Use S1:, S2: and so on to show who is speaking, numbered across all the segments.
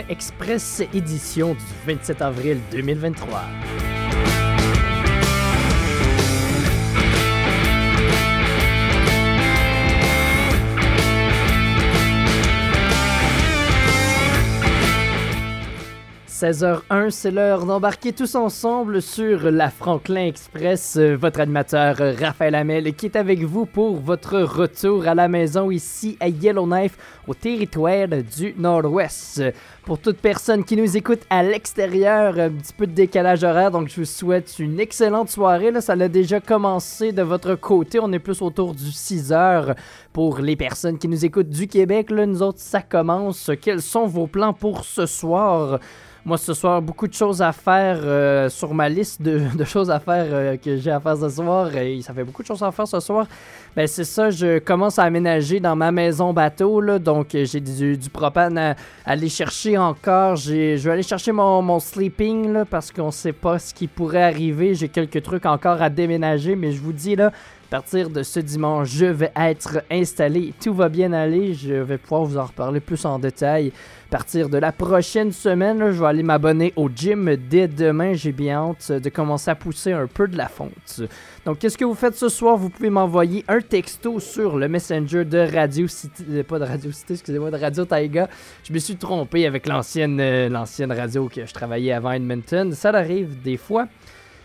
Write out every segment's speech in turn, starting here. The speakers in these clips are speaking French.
S1: Express édition du 27 avril 2023. 16h01, c'est l'heure d'embarquer tous ensemble sur la Franklin Express. Euh, votre animateur euh, Raphaël Hamel qui est avec vous pour votre retour à la maison ici à Yellowknife au territoire du Nord-Ouest. Pour toute personne qui nous écoute à l'extérieur, un petit peu de décalage horaire, donc je vous souhaite une excellente soirée. Là, ça a déjà commencé de votre côté, on est plus autour du 6 h pour les personnes qui nous écoutent du Québec. Là, nous autres, ça commence. Quels sont vos plans pour ce soir? Moi, ce soir, beaucoup de choses à faire euh, sur ma liste de, choses à faire euh, que j'ai à faire ce soir. Et ça fait beaucoup de choses à faire ce soir. Ben, c'est ça, je commence à aménager dans ma maison bateau. Là, donc, j'ai du, propane à, aller chercher encore. Je vais aller chercher mon, mon sleeping là, parce qu'on sait pas ce qui pourrait arriver. J'ai quelques trucs encore à déménager. Mais je vous dis, là, partir de ce dimanche, je vais être installé. Tout va bien aller. Je vais pouvoir vous en reparler plus en détail partir de la prochaine semaine, je vais aller m'abonner au gym dès demain. J'ai bien hâte de commencer à pousser un peu de la fonte. Donc, qu'est-ce que vous faites ce soir? Vous pouvez m'envoyer un texto sur le messenger de Radio City. Euh, pas de Radio City, excusez-moi, de Radio Taiga. Je me suis trompé avec l'ancienne, euh, l'ancienne radio que je travaillais avant Edmonton. Ça arrive des fois.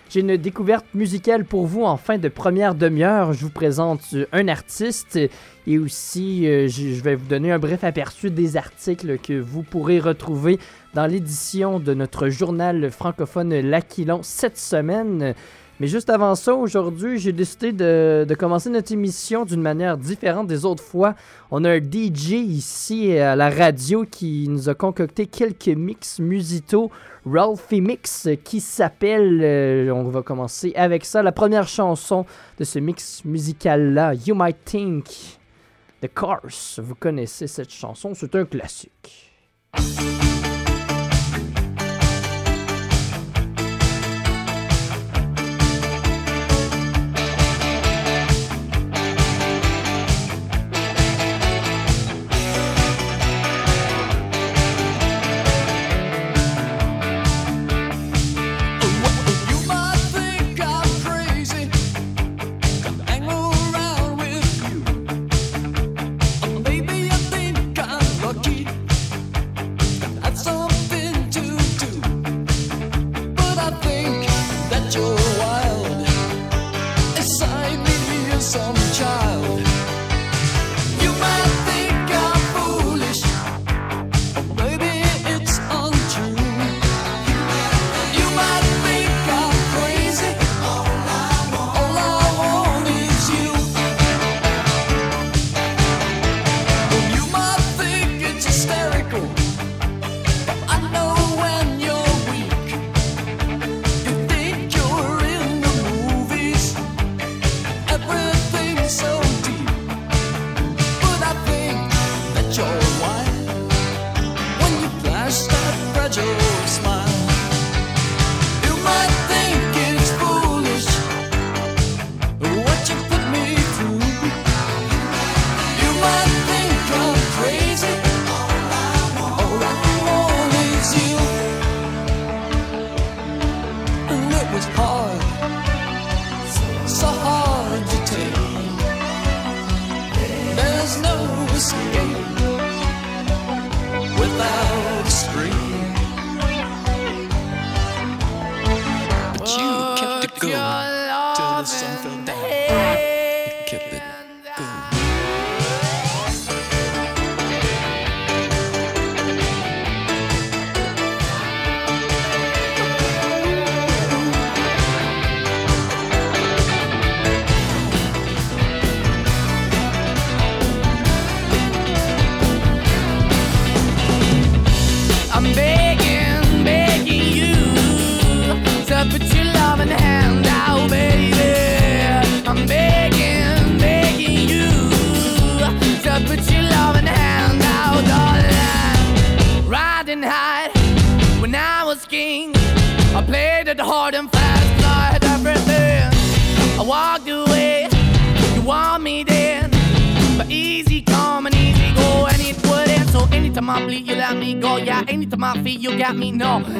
S1: J'ai une découverte musicale pour vous en fin de première demi-heure. Je vous présente un artiste et aussi euh, je vais vous donner un bref aperçu des articles que vous pourrez retrouver dans l'édition de notre journal francophone L'Aquilon cette semaine. Mais juste avant ça, aujourd'hui, j'ai décidé de, commencer notre émission d'une manière différente des autres fois. On a un DJ ici à la radio qui nous a concocté quelques mix musicaux, Ralphie Mix, qui s'appelle, euh, on va commencer avec ça, la première chanson de ce mix musical-là, You Might Think, The Cars. Vous connaissez cette chanson, c'est un classique.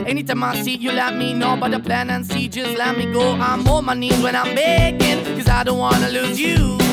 S2: Anytime I see you, let me know about the plan and see. Just let me go. I'm on my knees when I'm begging, cause I don't wanna lose you.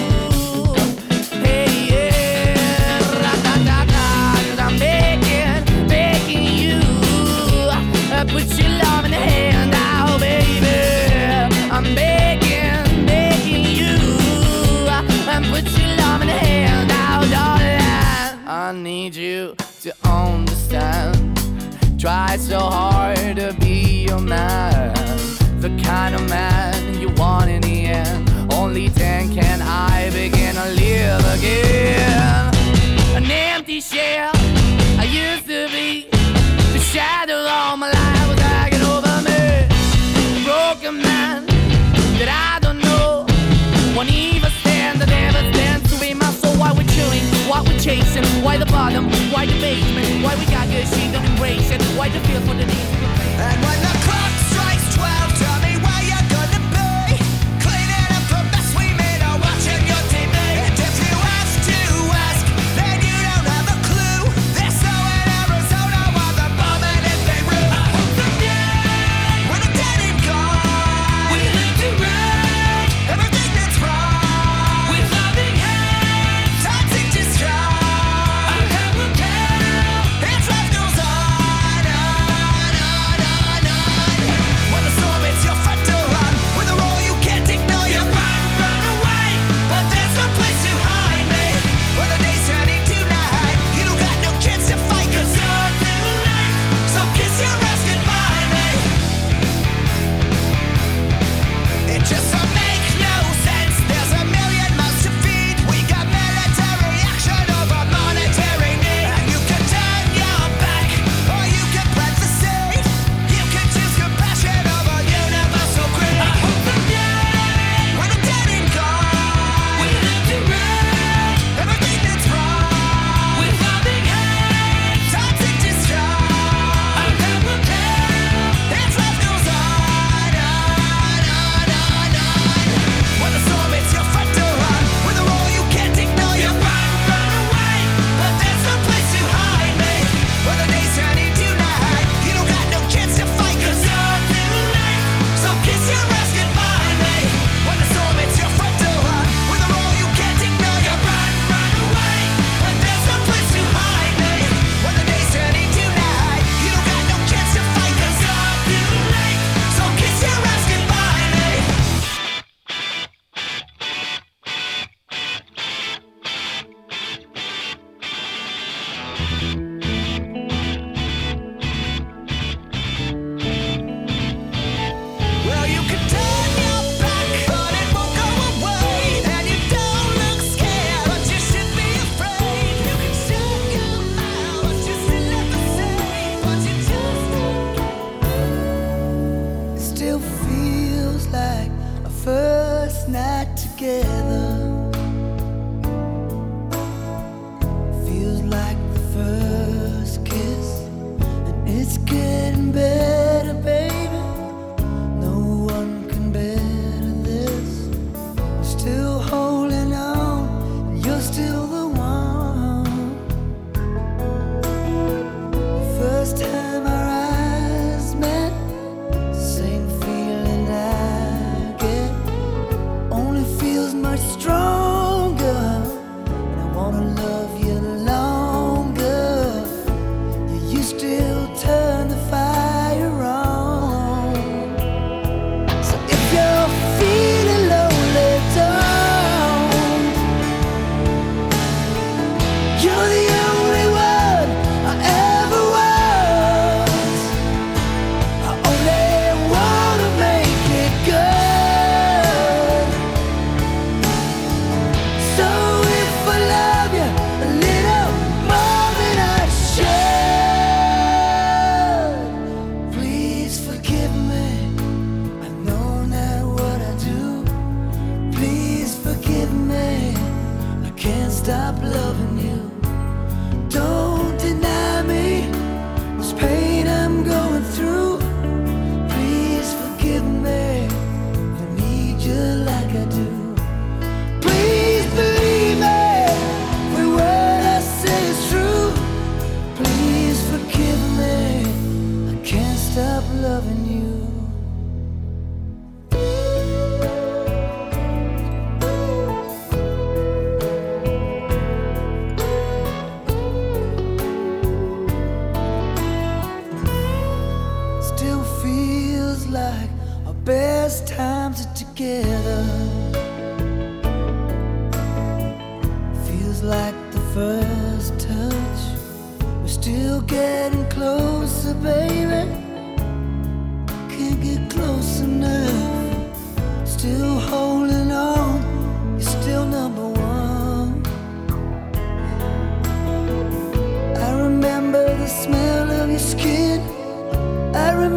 S2: Why the bottom? Why the basement? Why we got good shit, don't embrace it? Why the feel for the need
S3: And why not?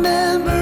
S4: remember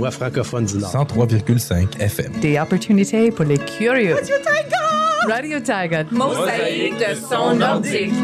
S4: voix francophone du Nord.
S5: 103,5 FM.
S6: Des opportunités pour les curieux. Radio Tiger! Radio Tiger! Mosaïque de son nordique.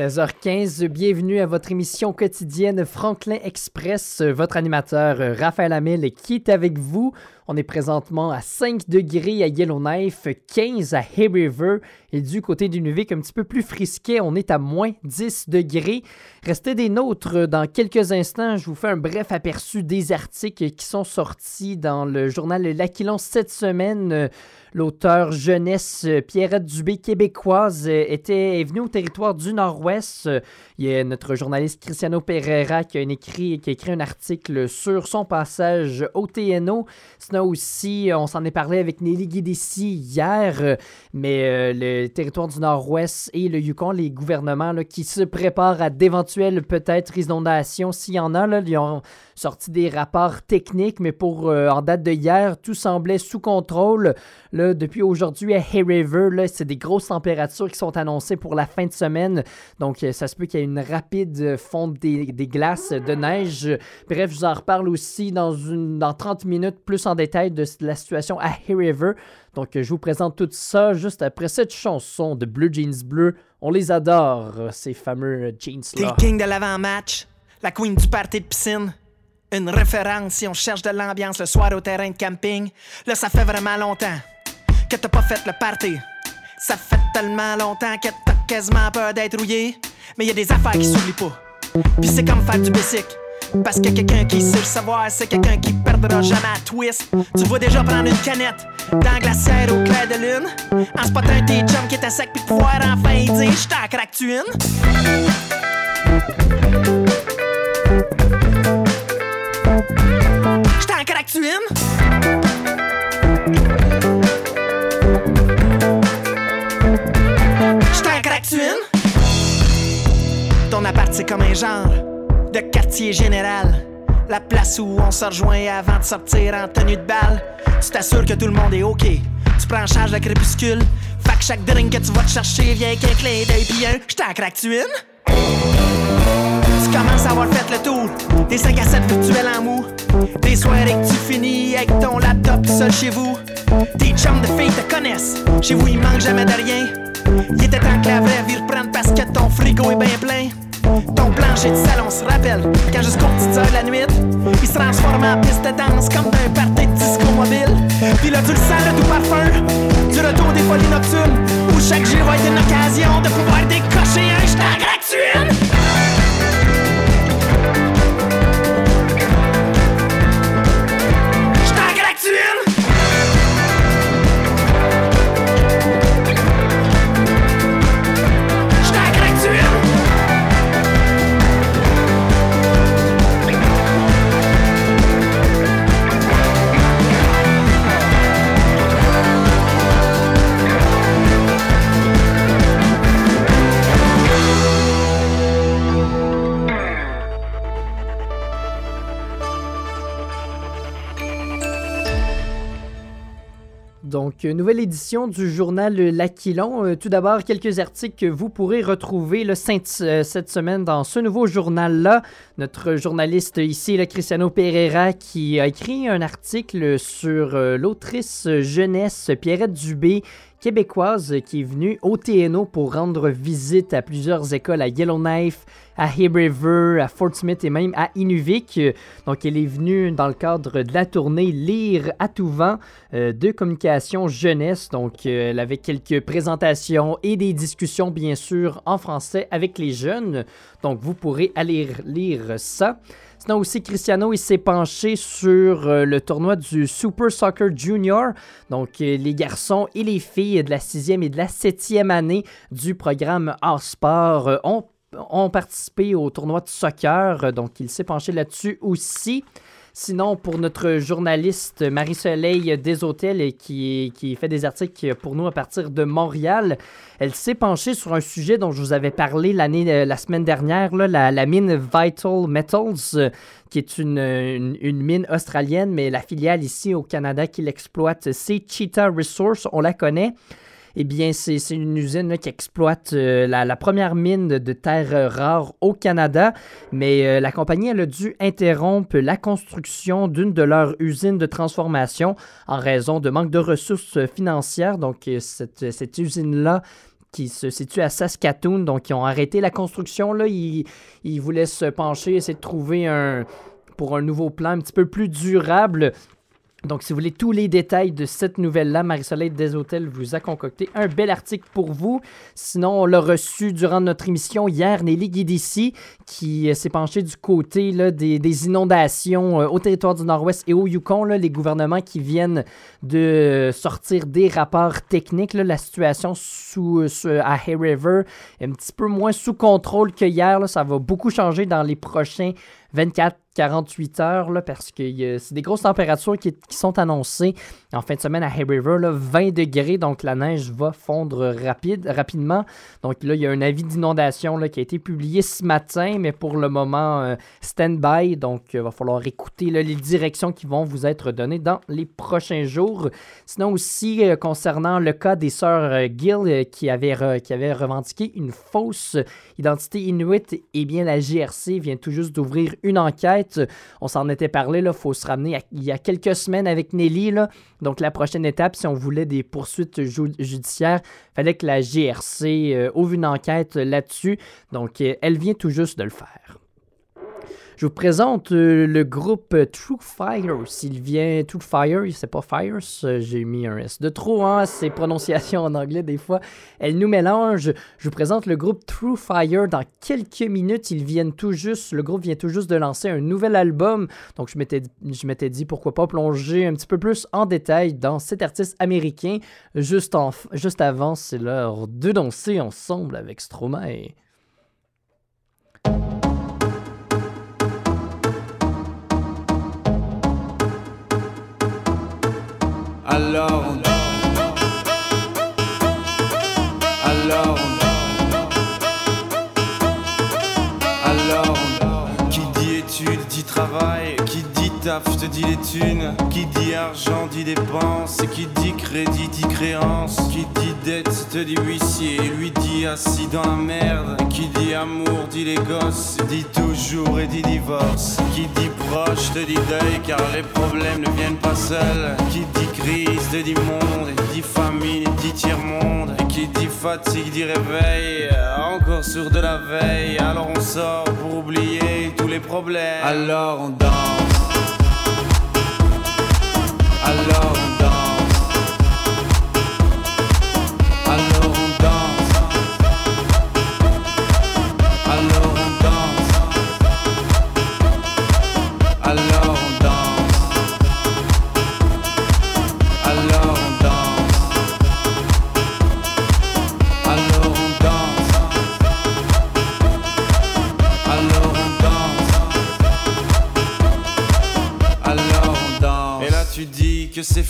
S1: 16h15. 15. Bienvenue à votre émission quotidienne Franklin Express. Votre animateur euh, Raphaël Hamel qui est avec vous? On est présentement à 5 degrés à Yellowknife, 15 à Hay River et du côté du Nuvik un petit peu plus frisquet, on est à moins 10 degrés. Restez des nôtres dans quelques instants. Je vous fais un bref aperçu des articles qui sont sortis dans le journal L'Aquilon cette semaine. L'auteur jeunesse Pierrette Dubé québécoise était est venue au territoire du Nord-Ouest il y a notre journaliste Cristiano Pereira qui a, écrit, qui écrit un article sur son passage au TNO. Sinon aussi, on s'en est parlé avec Nelly Guédessi hier, euh, mais euh, le territoire du Nord-Ouest et le Yukon, les gouvernements là, qui se préparent à d'éventuelles peut-être inondations, s'il y en a, là, ils ont sorti des rapports techniques, mais pour euh, en date de hier, tout semblait sous contrôle. Là, depuis aujourd'hui à Hay River, c'est des grosses températures qui sont annoncées pour la fin de semaine. Donc, euh, ça se peut qu'il y ait une rapide fonte des, des glaces de neige. Bref, je vous en reparle aussi dans, une, dans 30 minutes plus en détail de la situation à Hay River. Donc, je vous présente tout ça juste après cette chanson de Blue Jeans Bleu. On les adore, ces fameux
S3: T'es
S1: jeans-là.
S3: le king de l'avant-match, la queen du party de piscine. Une référence si on cherche de l'ambiance le soir au terrain de camping. Là, ça fait vraiment longtemps que t'as pas fait le party. Ça fait tellement longtemps que t'as quasiment peur d'être rouillé. Mais y a des affaires qui s'oublient pas. Puis c'est comme faire du basic. Parce que quelqu'un qui sait le savoir, c'est quelqu'un qui perdra jamais à twist. Tu vois déjà prendre une canette dans la glacière au clair de lune. En spotant tes chums qui étaient secs puis pouvoir enfin dire J't'en craque-tu une? J't'en craque-tu une? C'est comme un genre de quartier général. La place où on se rejoint avant de sortir en tenue de balle. Tu t'assures que tout le monde est OK. Tu prends en charge le crépuscule. Fait que chaque drink que tu vas te chercher vient qu'un clin d'œil pis un J't'en craque-tu une? Tu commences à avoir fait le tour des 5 à 7 virtuels en mou. Des soirées que tu finis avec ton laptop seul chez vous. Tes chums de filles te connaissent. Chez vous, il manque jamais de rien. Il était temps que la vraie vie reprenne parce que ton frigo est bien plein. Ton plancher de salon se rappelle quand jusqu'aux petites heures de la nuit, il se transforme en piste de danse comme d'un party de disco mobile. Puis là, tu le sens, le doux parfum du retour des folies nocturnes où chaque jour va être une occasion de pouvoir décocher un une? J't'en
S1: Donc, euh, nouvelle édition du journal L'Aquilon. Euh, tout d'abord, quelques articles que vous pourrez retrouver là, cette, euh, semaine dans ce nouveau journal-là. Notre journaliste ici, là, Cristiano Pereira, qui a écrit un article sur euh, l'autrice jeunesse Pierrette Dubé, québécoise, qui est venue au TNO pour rendre visite à plusieurs écoles à Yellowknife, à Hay River, à Fort Smith et même à Inuvik. Donc, elle est venue dans le cadre de la tournée Lire à tout vent euh, de communication jeunesse. Donc, euh, elle avait quelques présentations et des discussions, bien sûr, en français avec les jeunes. Donc, vous pourrez aller lire ça. Sinon aussi, Cristiano, il s'est penché sur euh, le tournoi du Super Soccer Junior. Donc, euh, les garçons et les filles de la sixième et de la septième année du programme Hors Sport euh, ont, ont participé au tournoi de soccer. Donc, il s'est penché là-dessus aussi. Sinon, pour notre journaliste Marie-Soleil Deshôtels, qui, qui fait des articles pour nous à partir de Montréal, elle s'est penchée sur un sujet dont je vous avais parlé l'année, euh, la semaine dernière, la mine Vital Metals, euh, qui est une, une- une mine australienne, mais la filiale ici au Canada qui l'exploite, c'est Cheetah Resource, on la connaît. Eh bien, c'est une usine qui exploite euh, la, première mine de, terres euh, rares au Canada, mais euh, la compagnie a dû interrompre la construction d'une de leurs usines de transformation en raison de manque de ressources financières. Donc, cette, cette usine-là qui se situe à Saskatoon, donc ils ont arrêté la construction. Là, ils, ils voulaient se pencher, essayer de trouver un pour un nouveau plan un petit peu plus durable Donc, si vous voulez tous les détails de cette nouvelle-là, Marie-Soleil des Hôtels vous a concocté un bel article pour vous. Sinon, on l'a reçu durant notre émission hier, Nelly Guidici, qui euh, s'est penchée du côté des, inondations euh, au territoire du Nord-Ouest et au Yukon. les gouvernements qui viennent de sortir des rapports techniques. la situation sous, euh, à Hay River est un petit peu moins sous contrôle que hier. Ça va beaucoup changer dans les prochains 24-48 heures là, parce que euh, c'est des grosses températures qui, sont annoncées en fin de semaine à Hay River. Là, 20 degrés, donc la neige va fondre rapide, rapidement. Donc là, il y a un avis d'inondation qui a été publié ce matin, mais pour le moment, euh, stand-by. Donc, il va falloir écouter les directions qui vont vous être données dans les prochains jours. Sinon aussi, euh, concernant le cas des sœurs euh, Gill euh, qui, avaient revendiqué une fausse identité inuit, eh bien, la GRC vient tout juste d'ouvrir une enquête. On s'en était parlé, il faut se ramener il y a quelques semaines avec Nelly. Là. Donc, la prochaine étape, si on voulait des poursuites ju- judiciaires, fallait que la GRC ouvre une enquête là-dessus. Donc, elle vient tout juste de le faire. Je vous présente euh, le groupe True Fire. S'il vient True Fire, c'est pas Fires, euh, j'ai mis un S de trop, hein, ces prononciations en anglais, des fois, elles nous mélangent. Je vous présente le groupe True Fire. Dans quelques minutes, ils viennent tout juste, le groupe vient tout juste de lancer un nouvel album. Donc, je m'étais, je m'étais dit pourquoi pas plonger un petit peu plus en détail dans cet artiste américain. Juste, en, juste avant, c'est l'heure de danser ensemble avec Stromae.
S7: Alors on Alors on Alors on Qui dit études dit travail Qui dit taf te dit les thunes Qui dit argent dit dépenses Qui dit crédit dit créance Qui dit dette te dit huissier Lui dit assis dans la merde Qui dit amour dit les gosses Dit toujours et dit divorce Qui dit proche te dit deuil Car les problèmes ne viennent pas seuls Qui crise te dit monde Dit famine dit tiers-monde Et qui dit fatigue dit réveil. Encore sur de la veille. Alors on sort pour oublier tous les problèmes. Alors on danse. Alors on danse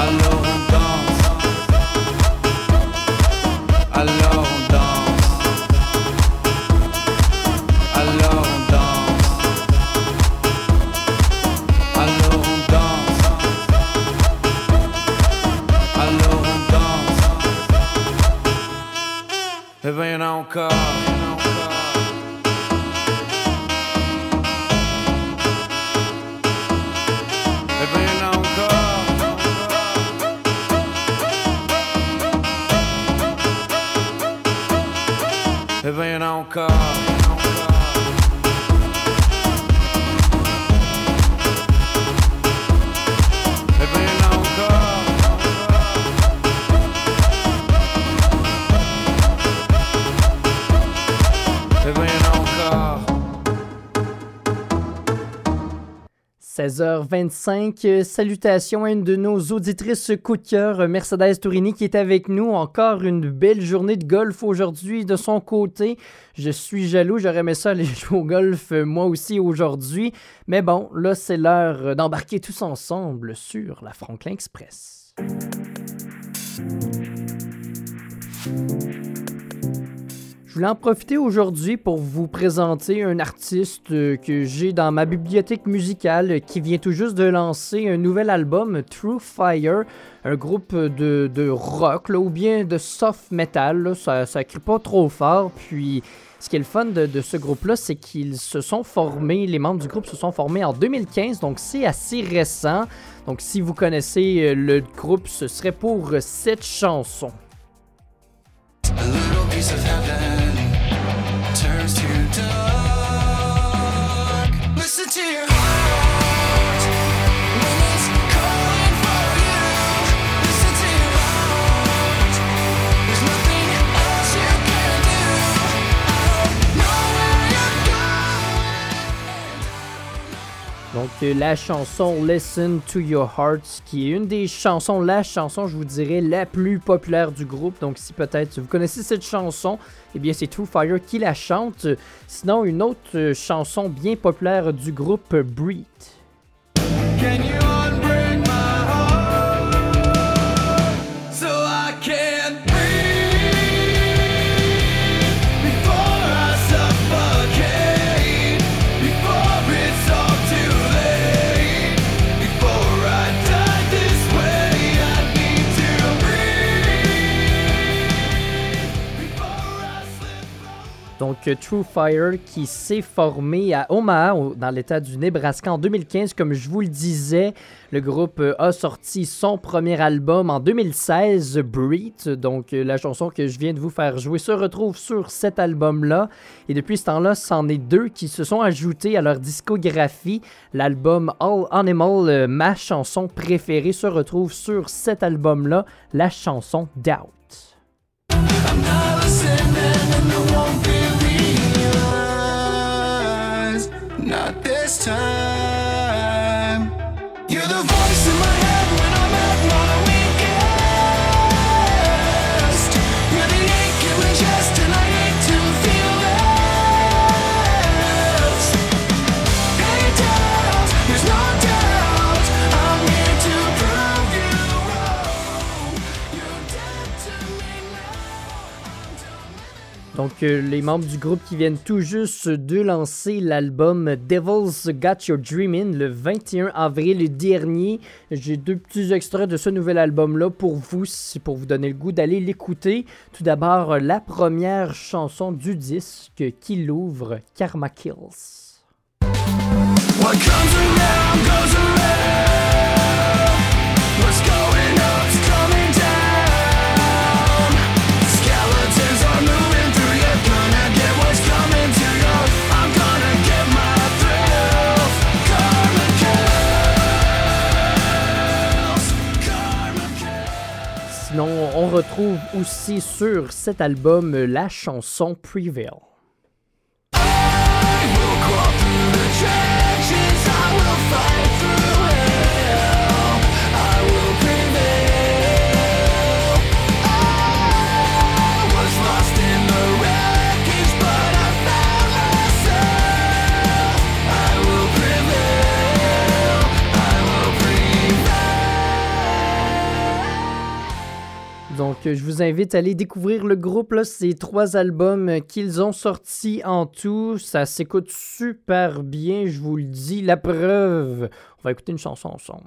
S7: I know
S1: 16h25, euh, salutations à une de nos auditrices coup de cœur, Mercedes Tourini, qui est avec nous. Encore une belle journée de golf aujourd'hui de son côté. Je suis jaloux, j'aurais aimé ça aller jouer au golf euh, moi aussi aujourd'hui. Mais bon, là, c'est l'heure d'embarquer tous ensemble sur la Franklin Express. Je voulais en profiter aujourd'hui pour vous présenter un artiste euh, que j'ai dans ma bibliothèque musicale qui vient tout juste de lancer un nouvel album, True Fire, un groupe de, de rock là, ou bien de soft metal. là. ça, ça crie pas trop fort. Puis ce qui est le fun de, ce groupe-là, c'est qu'ils se sont formés, les membres du groupe se sont formés en 2015, donc c'est assez récent. Donc si vous connaissez euh, le groupe, ce serait pour euh, cette chanson. La chanson Listen to Your Heart, qui est une des chansons, la chanson, je vous dirais, la plus populaire du groupe. Donc si peut-être vous connaissez cette chanson, eh bien c'est True Fire qui la chante. Sinon, une autre euh, chanson bien populaire du groupe,
S8: Breathe.
S1: Donc euh, True Fire qui s'est formé à Omaha, dans l'état du Nebraska en 2015. Comme je vous le disais, le groupe euh, a sorti son premier album en 2016, Breathe. Donc euh, la chanson que je viens de vous faire jouer se retrouve sur cet album-là. Et depuis ce temps-là, c'en est deux qui se sont ajoutés à leur discographie. L'album All Animal, ma chanson préférée, se retrouve sur cet album-là, la chanson Doubt.
S8: Not this time. You're the
S1: Donc, euh, les membres du groupe qui viennent tout juste de lancer l'album Devil's Got Your Dream In le 21 avril dernier. J'ai deux petits extraits de ce nouvel album-là pour vous, pour vous donner le goût d'aller l'écouter. Tout d'abord, la première chanson du disque qui l'ouvre, Karma Kills.
S8: What comes around goes around.
S1: On retrouve aussi sur cet album euh, la chanson Prevail. Donc, euh, je vous invite à aller découvrir le groupe. Là, c'est trois albums euh, qu'ils ont sortis en tout. Ça s'écoute super bien, je vous le dis. La preuve. On va écouter une chanson ensemble.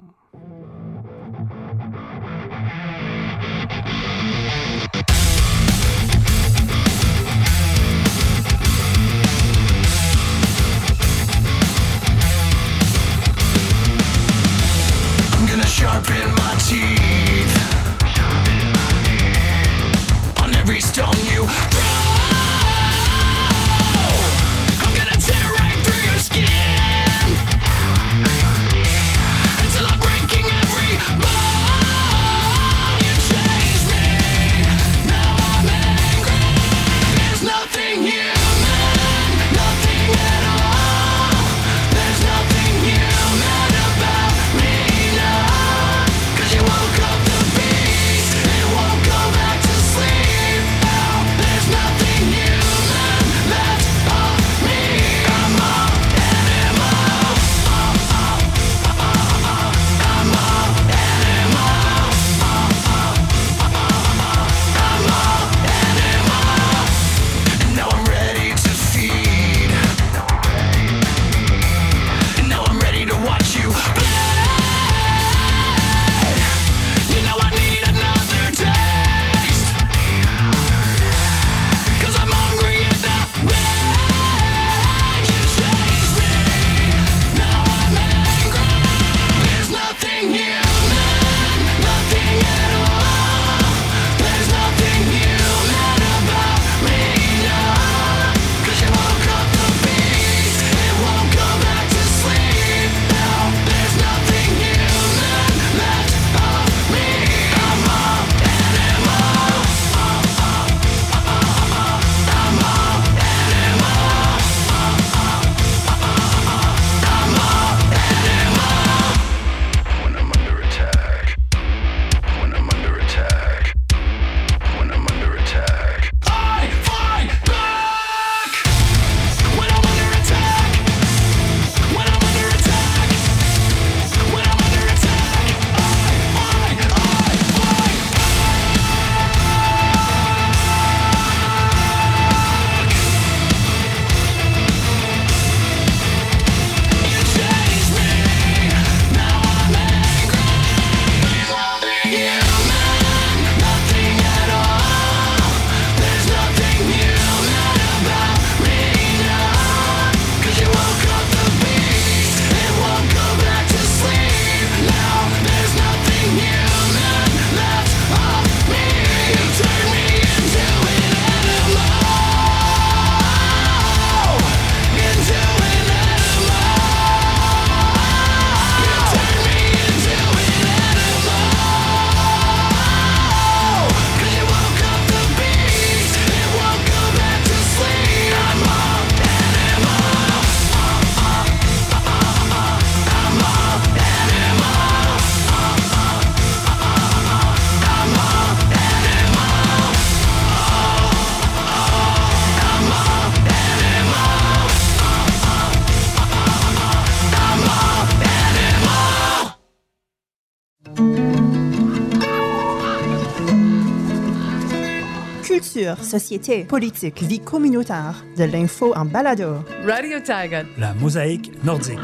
S9: Culture, société, politique, vie communautaire, de l'info en balado.
S6: Radio Tiger.
S10: La mosaïque nordique.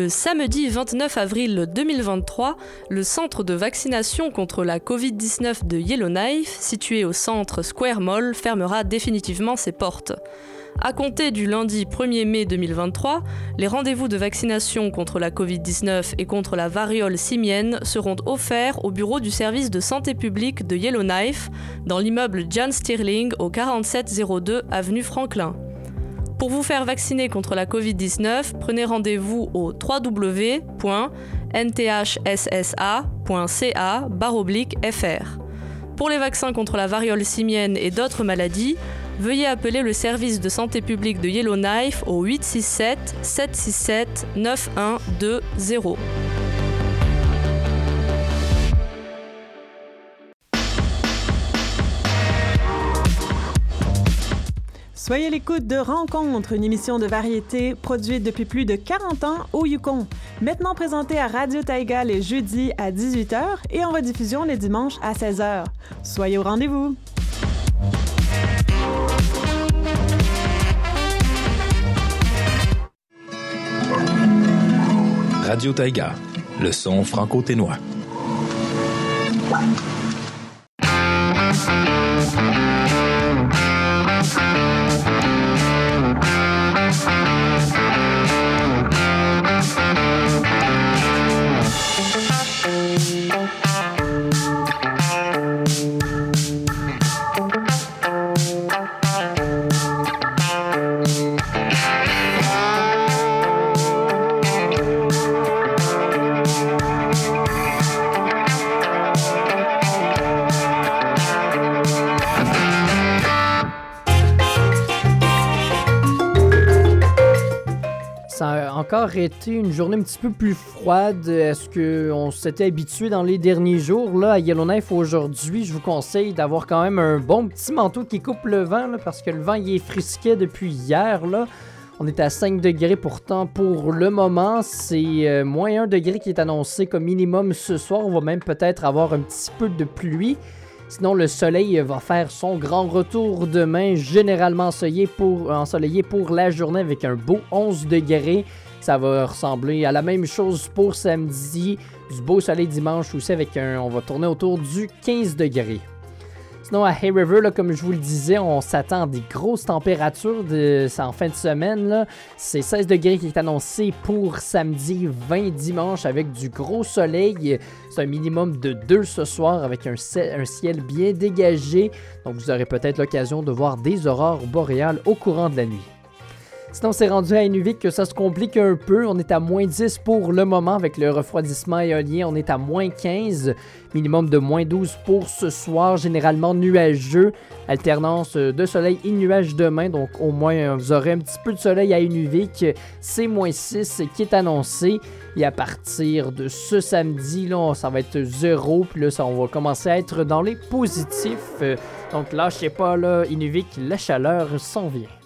S11: Le samedi 29 avril 2023, le centre de vaccination contre la Covid-19 de Yellowknife, situé au centre Square Mall, fermera définitivement ses portes. À compter du lundi 1er mai 2023, les rendez-vous de vaccination contre la Covid-19 et contre la variole simienne seront offerts au bureau du service de santé publique de Yellowknife, dans l'immeuble John Stirling au 4702 avenue Franklin. Pour vous faire vacciner contre la Covid-19, prenez rendez-vous au www.nthssa.ca/fr. Pour les vaccins contre la variole simienne et d'autres maladies, veuillez appeler le service de santé publique de Yellowknife au 867 767 9120.
S12: Soyez à l'écoute de Rencontre, une émission de variété produite depuis plus de 40 ans au Yukon. Maintenant présentée à Radio Taïga les jeudis à 18h et en rediffusion les dimanches à 16h. Soyez au rendez-vous!
S5: Radio Taïga, le son franco-ténois.
S1: Encore été une journée un petit peu plus froide. Est-ce qu'on s'était habitué dans les derniers jours? Là, à Yellowknife aujourd'hui, je vous conseille d'avoir quand même un bon petit manteau qui coupe le vent là, parce que le vent il est frisquet depuis hier. Là. On est à 5 degrés pourtant pour le moment. C'est euh, moins 1 degré qui est annoncé comme minimum ce soir. On va même peut-être avoir un petit peu de pluie. Sinon, le soleil va faire son grand retour demain, généralement ensoleillé pour, ensoleillé pour la journée avec un beau 11 degrés. Ça va ressembler à la même chose pour samedi. Du beau soleil dimanche aussi avec un. On va tourner autour du 15 degrés. Sinon, à Hay River, là, comme je vous le disais, on s'attend à des grosses températures de, en fin de semaine. C'est 16 degrés qui est annoncé pour samedi 20 dimanche avec du gros soleil. C'est un minimum de 2 ce soir avec un ciel bien dégagé. Donc vous aurez peut-être l'occasion de voir des aurores boréales au courant de la nuit. Sinon, c'est rendu à Inuvik que ça se complique un peu. On est à moins 10 pour le moment avec le refroidissement éolien. On est à moins 15, minimum de moins 12 pour ce soir, généralement nuageux. Alternance de soleil et nuages demain, donc au moins euh, vous aurez un petit peu de soleil à Inuvik. C'est moins 6 qui est annoncé. Et à partir de ce samedi, là, ça va être 0. Puis là, on va commencer à être dans les positifs. Euh, Donc lâchez pas, là, Inuvik, la chaleur s'en vient.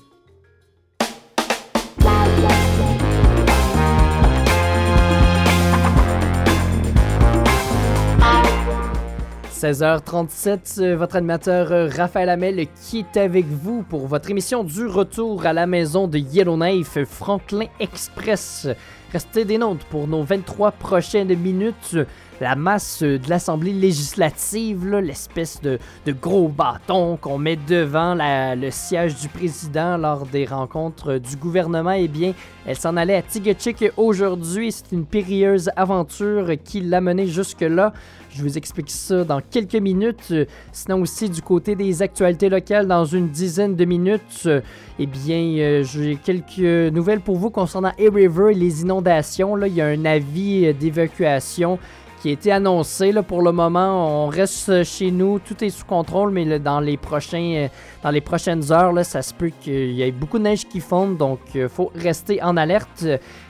S1: 16h37, euh, votre animateur euh, Raphaël Hamel qui est avec vous pour votre émission du retour à la maison de Yellowknife Franklin Express. Restez des nôtres pour nos 23 prochaines minutes. La masse de l'Assemblée législative, l'espèce de, gros bâton qu'on met devant le siège du président lors des rencontres du gouvernement, eh bien, elle s'en allait à Tigachik aujourd'hui. C'est une périlleuse aventure qui l'a menée jusque-là. Je vous explique ça dans quelques minutes. Euh, Sinon aussi du côté des actualités locales, dans une dizaine de minutes, euh, eh bien, euh, j'ai quelques nouvelles pour vous concernant Hay River et les inondations. Là, il y a un avis d'évacuation qui a été annoncé. Là, pour le moment, on reste chez nous, tout est sous contrôle, mais dans, les prochains, euh, dans les prochaines heures, là, ça se peut qu'il y ait beaucoup de neige qui fonde, donc il faut rester en alerte.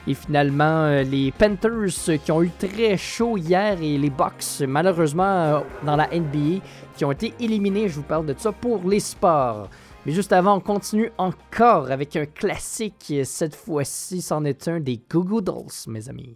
S1: Et finalement, euh, les Panthers euh, qui ont eu très chaud hier et les Bucks, malheureusement, euh, dans la NBA, qui ont été éliminés. Je vous parle de ça pour les sports. Mais juste avant, on continue encore avec un classique. Cette fois-ci, c'en est un des Goo Goo Dolls, mes amis.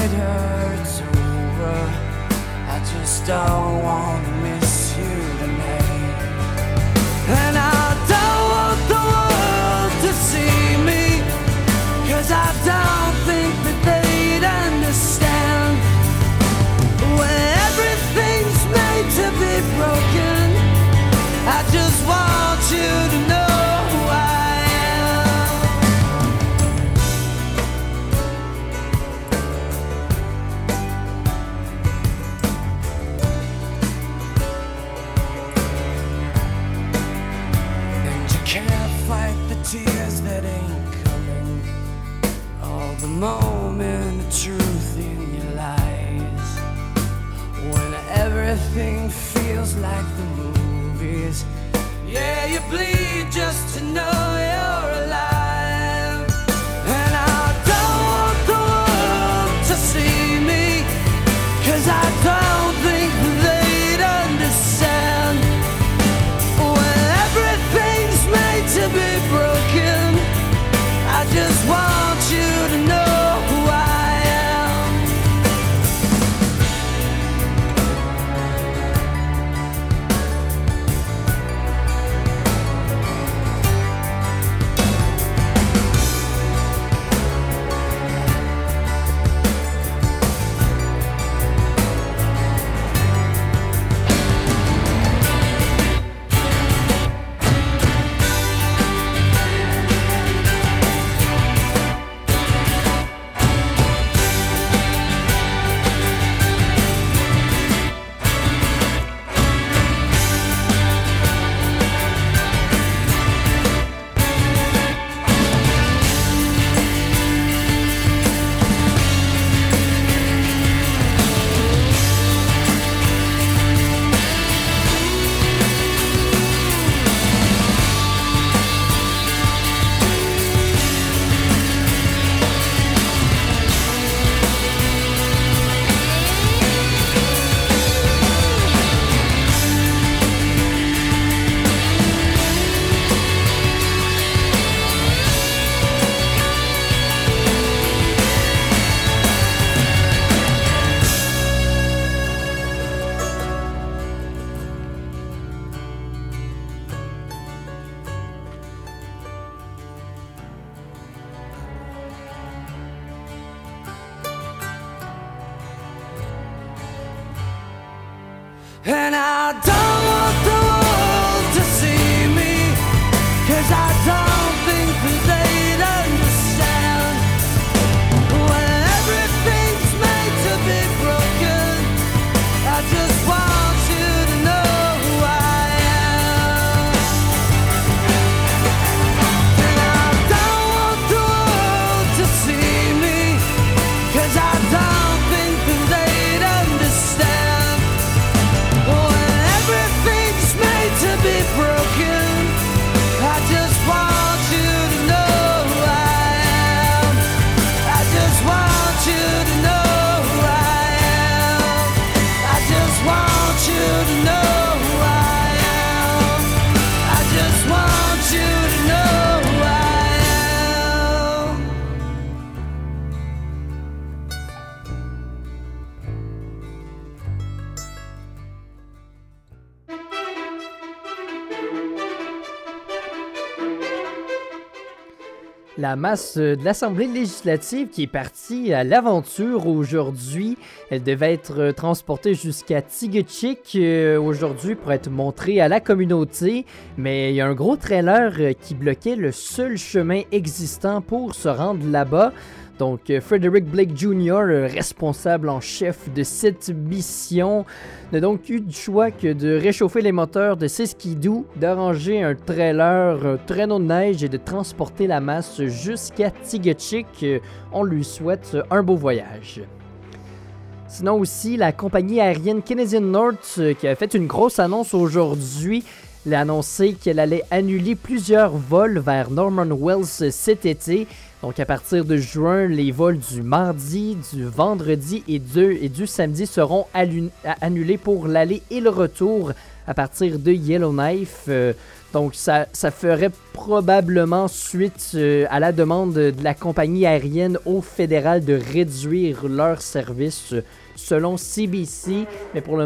S8: don't wanna miss you tonight. And
S1: La masse de l'Assemblée législative qui est partie à l'aventure aujourd'hui. Elle devait être transportée jusqu'à Tigutchik euh, aujourd'hui pour être montrée à la communauté. Mais il y a un gros trailer qui bloquait le seul chemin existant pour se rendre là-bas. Donc, euh, Frederick Blake Jr., euh, responsable en chef de cette mission, n'a donc eu du choix que de réchauffer les moteurs de ses skidoo, d'arranger un trailer, un traîneau de neige et de transporter la masse jusqu'à Tigachik. Euh, on lui souhaite un beau voyage.
S13: Sinon aussi, la compagnie aérienne Canadian North qui a fait une grosse annonce aujourd'hui elle a annoncé qu'elle allait annuler plusieurs vols vers Norman Wells cet été donc à partir de juin, les vols du mardi, du vendredi et du, et du samedi seront annulés pour l'aller et le retour à partir de Yellowknife. Euh, donc ça, ferait probablement suite euh, à la demande de la compagnie aérienne au fédéral de réduire leurs services selon CBC, mais pour le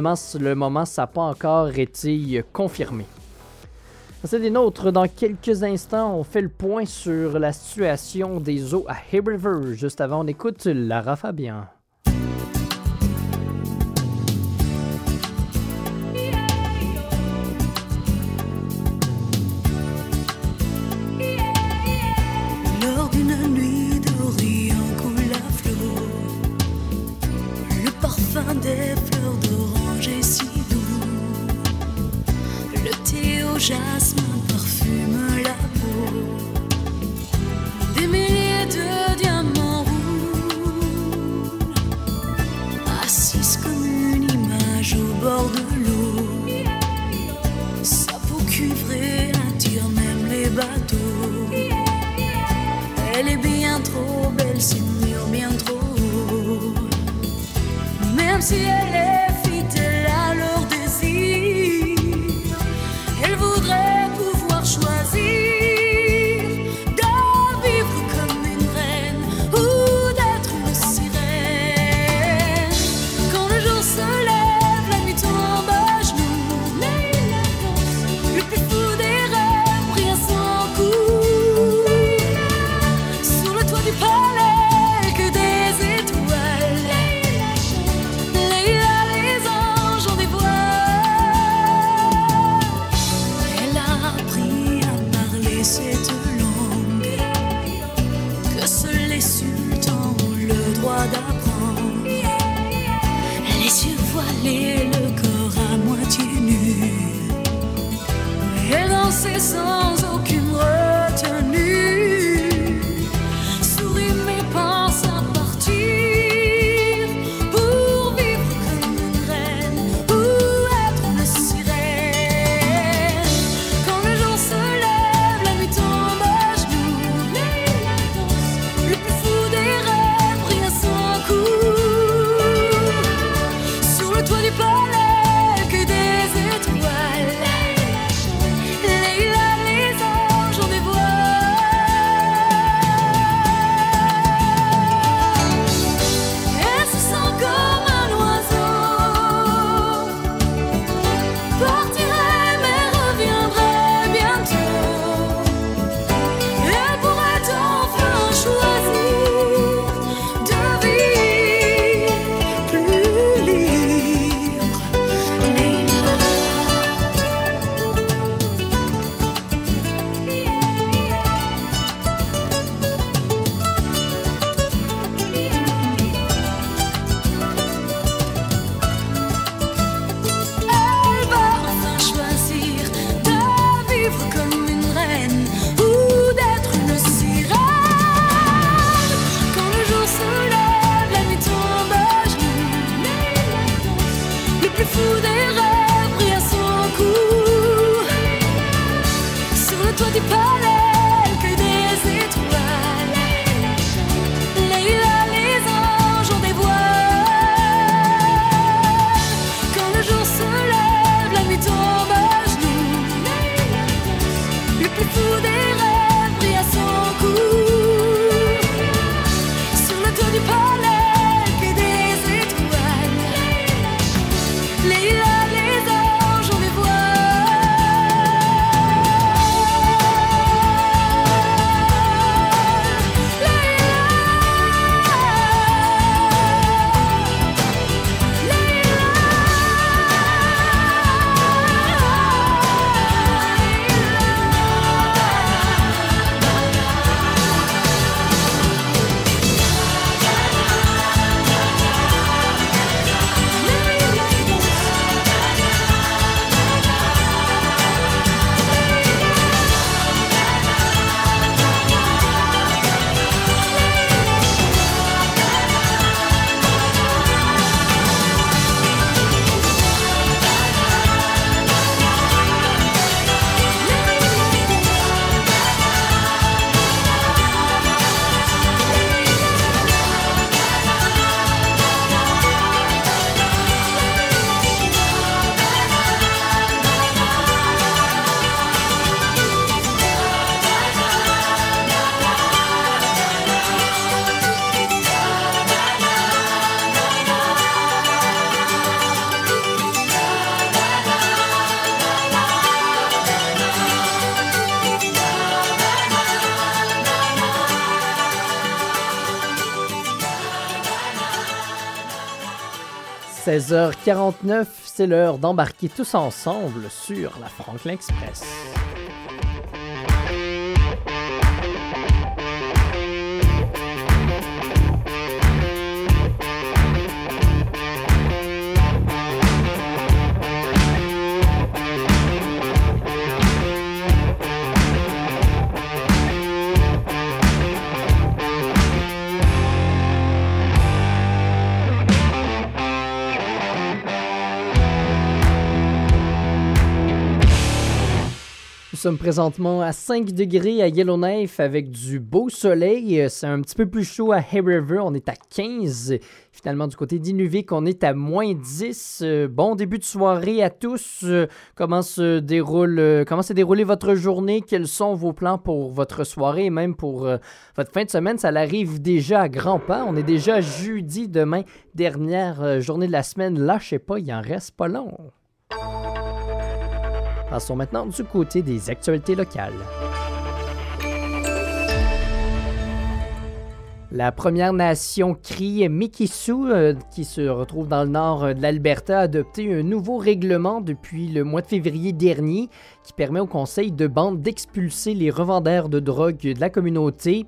S13: moment ça n'a pas encore été euh, confirmé. C'est des nôtres. Dans quelques instants, on fait le point sur la situation des eaux à Hay River. Juste avant, on écoute Lara Fabian.
S1: 16h49, c'est l'heure d'embarquer tous ensemble sur la Franklin Express. Sommes présentement à 5 degrés à Yellowknife avec du beau soleil. C'est un petit peu plus chaud à Hay River, on est à 15. Finalement, du côté d'Inuvik, on est à moins 10. Euh, Bon début de soirée à tous. Comment se déroule, comment s'est déroulée votre journée? Quels sont vos plans pour votre soirée? Et même pour euh, votre fin de semaine? Ça arrive déjà à grands pas. On est déjà jeudi demain, dernière euh, journée de la semaine. Lâchez pas, il en reste pas long. Passons maintenant du côté des actualités locales. La Première Nation Cri Mikisu, euh, qui se retrouve dans le nord euh, de l'Alberta, a adopté un nouveau règlement depuis le mois de février dernier qui permet au conseil de bande d'expulser les revendeurs de drogue de la communauté.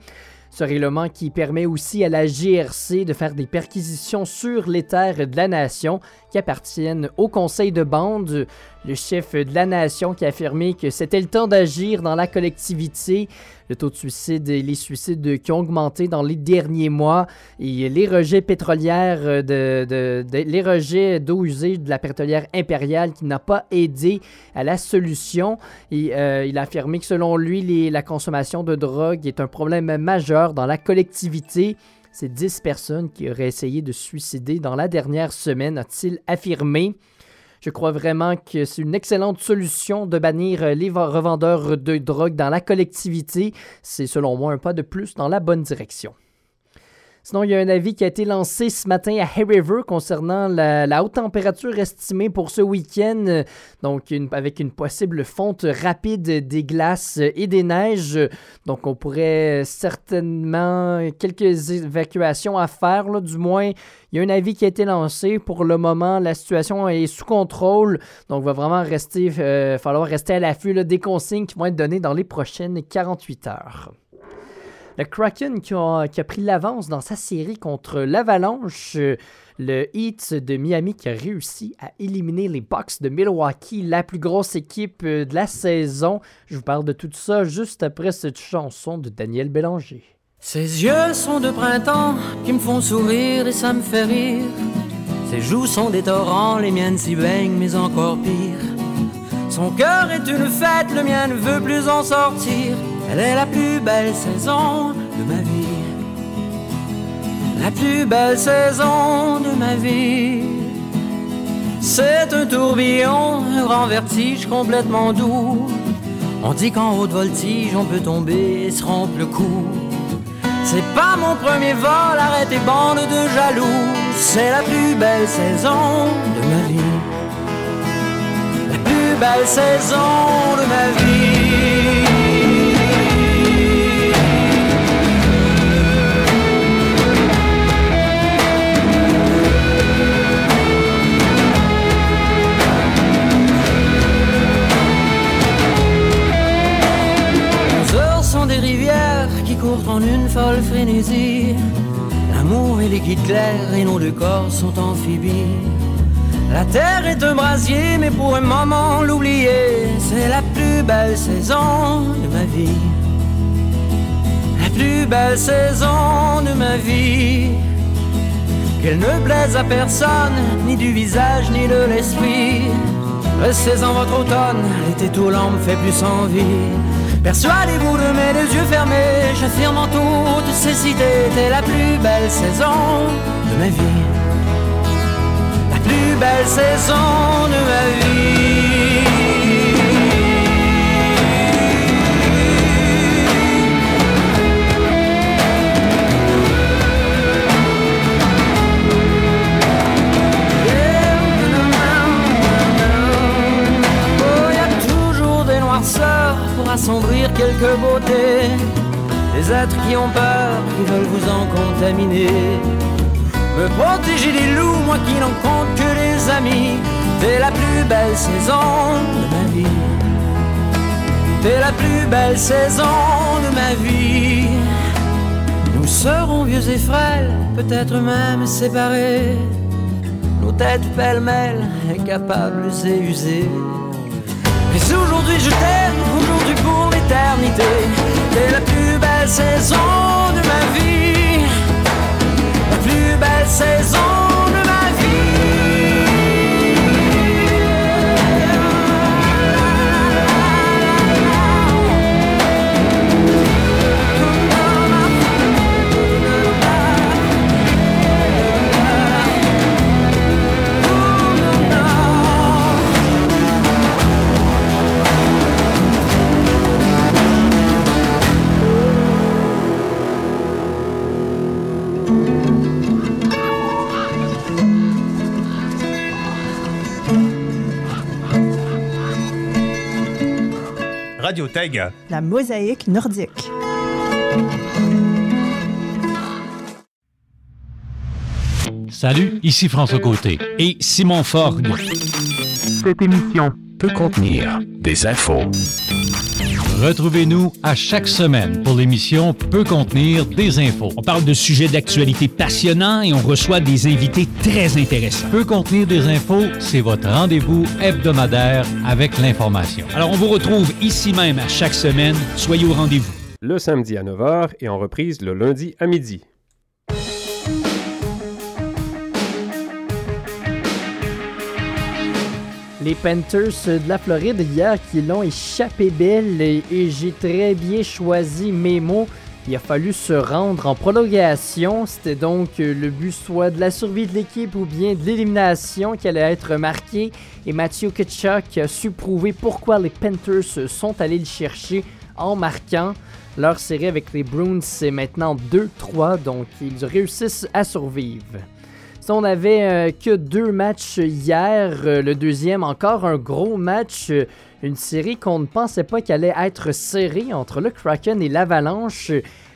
S1: Ce règlement qui permet aussi à la GRC de faire des perquisitions sur les terres de la nation qui appartiennent au conseil de bande. Le chef de la nation qui a affirmé que c'était le temps d'agir dans la collectivité. Le taux de suicide et les suicides qui ont augmenté dans les derniers mois et les rejets pétrolières de, les rejets d'eau usée de la pétrolière impériale qui n'a pas aidé à la solution. Euh, il a affirmé que selon lui, la consommation de drogue est un problème majeur dans la collectivité. C'est 10 personnes qui auraient essayé de suicider dans la dernière semaine, a-t-il affirmé. Je crois vraiment que c'est une excellente solution de bannir euh, les revendeurs de drogue dans la collectivité. C'est selon moi un pas de plus dans la bonne direction. Sinon, il y a un avis qui a été lancé ce matin à Hay River concernant la, haute température estimée pour ce week-end, euh, donc avec une possible fonte rapide des glaces et des neiges. Donc, on pourrait certainement quelques évacuations à faire, du moins. Il y a un avis qui a été lancé. Pour le moment, la situation est sous contrôle. Donc, il va vraiment rester, euh, falloir rester à l'affût des consignes qui vont être données dans les prochaines 48 heures. Le Kraken qui a, pris l'avance dans sa série contre l'Avalanche. euh, Le Heat de Miami qui a réussi à éliminer les Bucks de Milwaukee, la plus grosse équipe euh, de la saison. Je vous parle de tout ça juste après cette chanson de Daniel Bélanger.
S8: Ses yeux sont de printemps qui me font sourire et ça me fait rire. Ses joues sont des torrents, les miennes s'y baignent, mais encore pire. Son cœur est une fête, le mien ne veut plus en sortir. Elle est la plus belle saison de ma vie. La plus belle saison de ma vie. C'est un tourbillon, un grand vertige complètement doux. On dit qu'en haute voltige, on peut tomber et se rompre le cou. C'est pas mon premier vol, arrête tes bandes de jaloux. C'est la plus belle saison de ma vie. La plus belle saison de ma vie. En une folle frénésie. L'amour est liquide clair et nos deux corps sont amphibies. La terre est un brasier, mais pour un moment l'oublier, c'est la plus belle saison de ma vie. La plus belle saison de ma vie. Qu'elle ne plaise à personne, ni du visage, ni de l'esprit. Restez en votre automne, l'été tout lent me fait plus envie. Persuadez-vous de mes yeux fermés, j'affirme en toute cécité, t'es la plus belle saison de ma vie. La plus belle saison de ma vie. Qui ont peur, qui veulent vous en contaminer. me protéger des loups, moi qui n'en compte que les amis. T'es la plus belle saison de ma vie. T'es la plus belle saison de ma vie. Nous serons vieux et frêles, peut-être même séparés. Nos têtes pêle-mêle, incapables et usées. Mais aujourd'hui je t'aime, aujourd'hui pour l'éternité. T'es la plus belle saison de ma vie. La plus belle saison
S9: La mosaïque nordique.
S14: Salut, ici François Côté et Simon Forgue.
S15: Cette émission peut contenir des infos.
S14: Retrouvez-nous à chaque semaine pour l'émission Peut contenir des infos.
S16: On parle de sujets d'actualité passionnants et on reçoit des invités très intéressants.
S14: Peut contenir des infos, c'est votre rendez-vous hebdomadaire avec l'information.
S16: Alors on vous retrouve ici même à chaque semaine. Soyez au rendez-vous.
S17: Le samedi à 9h et en reprise le lundi à midi.
S1: Les Panthers de la Floride hier qui l'ont échappé belle et, j'ai très bien choisi mes mots. Il a fallu se rendre en prolongation. C'était donc euh, le but soit de la survie de l'équipe ou bien de l'élimination qui allait être marqué. Et Mathieu Kitchuk a su prouver pourquoi les Panthers sont allés le chercher en marquant. Leur série avec les Bruins c'est maintenant 2-3, donc ils réussissent à survivre. On avait euh, que deux matchs hier, euh, le deuxième encore un gros match, euh, une série qu'on ne pensait pas qu'elle allait être serrée entre le Kraken et l'Avalanche.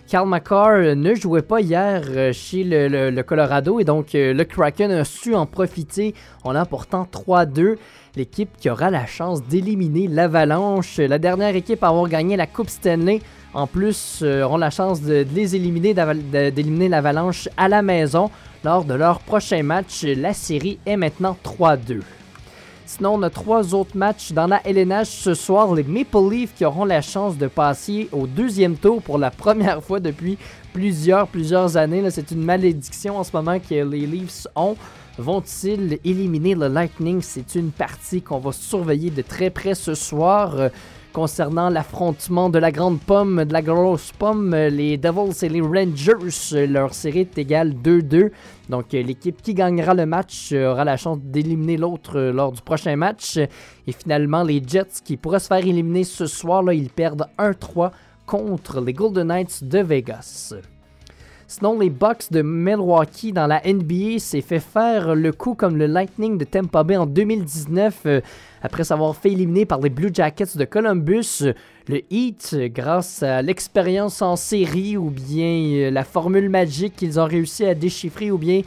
S1: Karl McCarr ne jouait pas hier chez le, Colorado et donc le Kraken a su en profiter en l'emportant 3-2. L'équipe qui aura la chance d'éliminer l'Avalanche, la dernière équipe à avoir gagné la Coupe Stanley, en plus auront la chance de, les éliminer, d'éliminer l'Avalanche à la maison lors de leur prochain match. La série est maintenant 3-2. Sinon, on a trois autres matchs dans la LNH ce soir. Les Maple Leafs qui auront la chance de passer au deuxième tour pour la première fois depuis plusieurs, plusieurs années. C'est une malédiction en ce moment que les Leafs ont. Vont-ils éliminer le Lightning? C'est une partie qu'on va surveiller de très près ce soir. Concernant l'affrontement de la grande pomme, de la grosse pomme, euh, les Devils et les Rangers, leur série est égale 2-2. Donc euh, l'équipe qui gagnera le match euh, aura la chance d'éliminer l'autre lors du prochain match. Et finalement, les Jets qui pourraient se faire éliminer ce soir, là, ils perdent 1-3 contre les Golden Knights de Vegas. Sinon, les Bucks de Milwaukee dans la NBA s'est fait faire le coup comme le Lightning de Tampa Bay en 2019 euh, après s'avoir fait éliminer par les Blue Jackets de Columbus. Le Heat, grâce à l'expérience en série ou bien euh, la formule magique qu'ils ont réussi à déchiffrer ou bien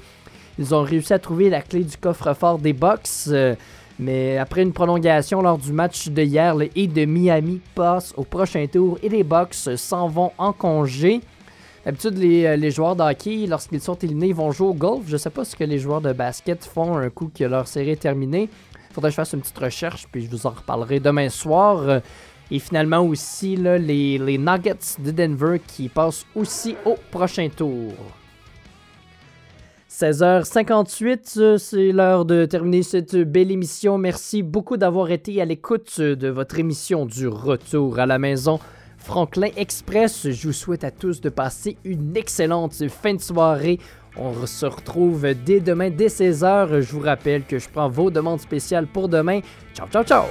S1: ils ont réussi à trouver la clé du coffre-fort des Bucks. euh, mais après une prolongation lors du match de hier, le Heat de Miami passe au prochain tour et les Bucks s'en vont en congé. D'habitude, les, euh, joueurs de hockey, lorsqu'ils sont éliminés, vont jouer au golf. Je sais pas ce que les joueurs de basket font un coup que leur série est terminée. Faudrait que je fasse une petite recherche, puis je vous en reparlerai demain soir. Et finalement aussi, les, les Nuggets de Denver qui passent aussi au prochain tour. 16h58, euh, c'est l'heure de terminer cette belle émission. Merci beaucoup d'avoir été à l'écoute de votre émission du retour à la maison. Franklin Express, je vous souhaite à tous de passer une excellente fin de soirée. On se retrouve dès demain, dès 16h. Je vous rappelle que je prends vos demandes spéciales pour demain. Ciao, ciao, ciao!